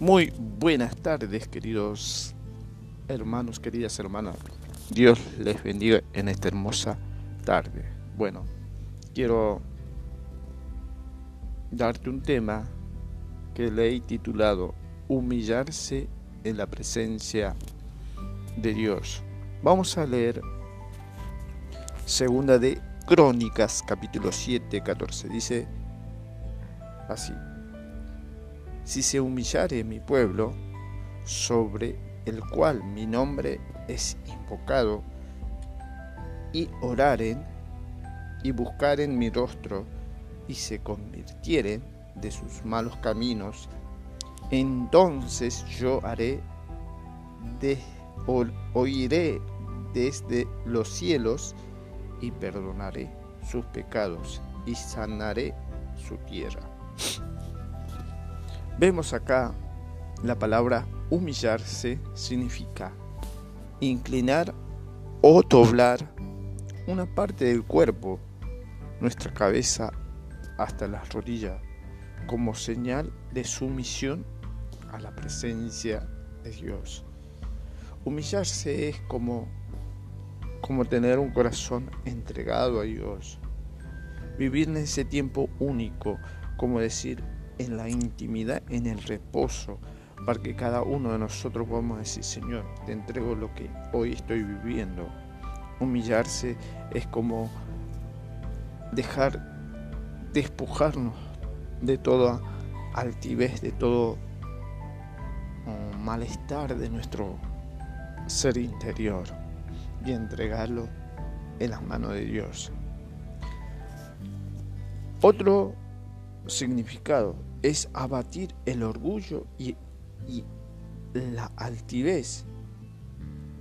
Muy buenas tardes, queridos hermanos, queridas hermanas. Dios les bendiga en esta hermosa tarde. Bueno, quiero darte un tema que le he titulado Humillarse en la presencia de Dios. Vamos a leer Segunda de Crónicas, capítulo 7, 14. Dice así si se humillare mi pueblo, sobre el cual mi nombre es invocado, y oraren y buscaren mi rostro, y se convirtieren de sus malos caminos, entonces yo haré, de, oiré desde los cielos y perdonaré sus pecados y sanaré su tierra. Vemos acá la palabra humillarse significa inclinar o doblar una parte del cuerpo, nuestra cabeza hasta las rodillas, como señal de sumisión a la presencia de Dios. Humillarse es como, como tener un corazón entregado a Dios. Vivir en ese tiempo único, como decir, en la intimidad, en el reposo, para que cada uno de nosotros podamos decir, Señor, te entrego lo que hoy estoy viviendo. Humillarse es como dejar, despojarnos de toda altivez, de todo mm, malestar de nuestro ser interior y entregarlo en las manos de Dios. Otro significado es abatir el orgullo y, la altivez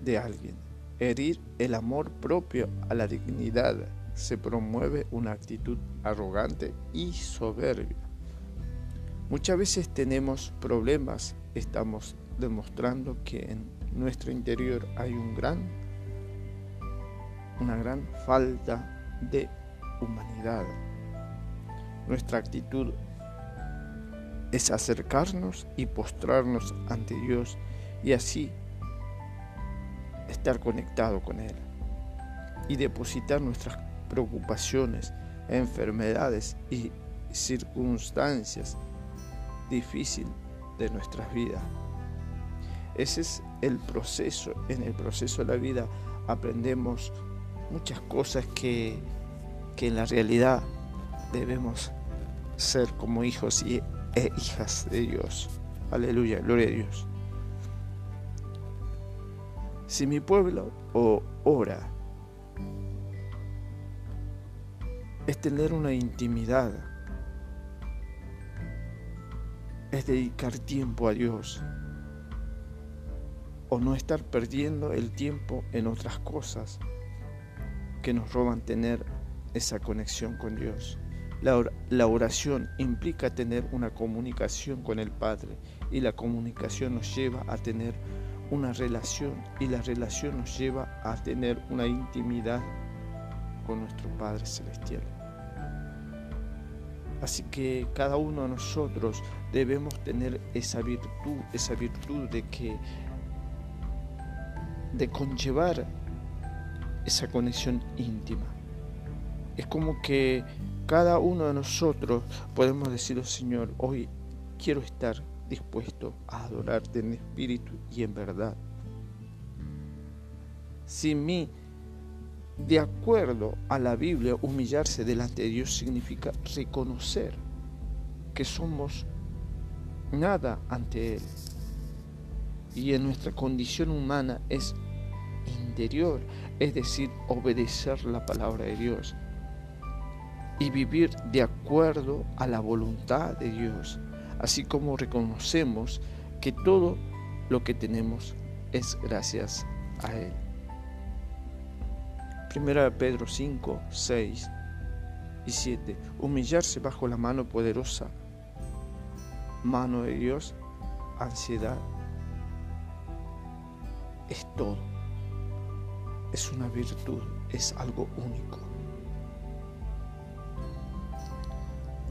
de alguien, herir el amor propio a la dignidad. Se promueve una actitud arrogante y soberbia. Muchas veces tenemos problemas, estamos demostrando que en nuestro interior hay un gran, una gran falta de humanidad. Nuestra actitud es acercarnos y postrarnos ante Dios y así estar conectado con Él y depositar nuestras preocupaciones, enfermedades y circunstancias difíciles de nuestras vidas. Ese es el proceso. En el proceso de la vida aprendemos muchas cosas que, que en la realidad debemos ser como hijos y e hijas de Dios. Aleluya, gloria a Dios. Si mi pueblo ora, es tener una intimidad, es dedicar tiempo a Dios, o no estar perdiendo el tiempo en otras cosas que nos roban tener esa conexión con Dios. La, oración implica tener una comunicación con el Padre y la comunicación nos lleva a tener una relación y la relación nos lleva a tener una intimidad con nuestro Padre Celestial. Así que cada uno de nosotros debemos tener esa virtud, esa virtud de que de conllevar esa conexión íntima. Es como que cada uno de nosotros podemos decir, Señor, hoy quiero estar dispuesto a adorarte en espíritu y en verdad. Sin mí, de acuerdo a la Biblia, humillarse delante de Dios significa reconocer que somos nada ante Él. Y en nuestra condición humana es interior, es decir, obedecer la palabra de Dios y vivir de acuerdo a la voluntad de Dios, así como reconocemos que todo lo que tenemos es gracias a Él. Primera Pedro 5, 6 y 7. Humillarse bajo la mano poderosa, mano de Dios, ansiedad, es todo. Es una virtud, es algo único.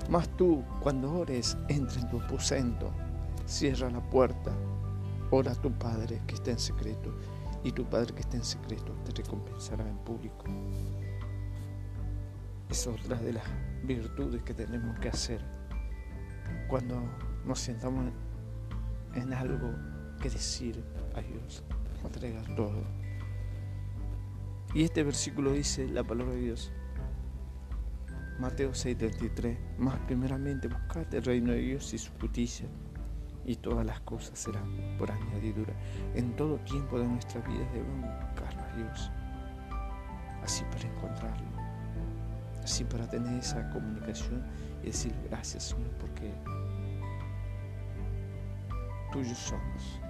Mas tú, cuando ores, entra en tu aposento, cierra la puerta, ora a tu Padre que está en secreto, y tu Padre que está en secreto te recompensará en público. Es otra de las virtudes que tenemos que hacer cuando nos sentamos en algo que decir a Dios, entregar todo. Y este versículo dice la palabra de Dios. Mateo 6:33, más primeramente buscad el reino de Dios y su justicia, y todas las cosas serán por añadidura. En todo tiempo de nuestra vida debemos buscar a Dios, así para encontrarlo, así para tener esa comunicación y decir gracias Señor porque tuyos somos,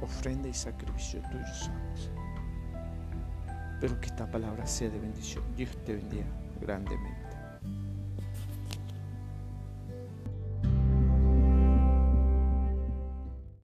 ofrenda y sacrificio tuyos somos. Pero que esta palabra sea de bendición. Dios te bendiga grandemente.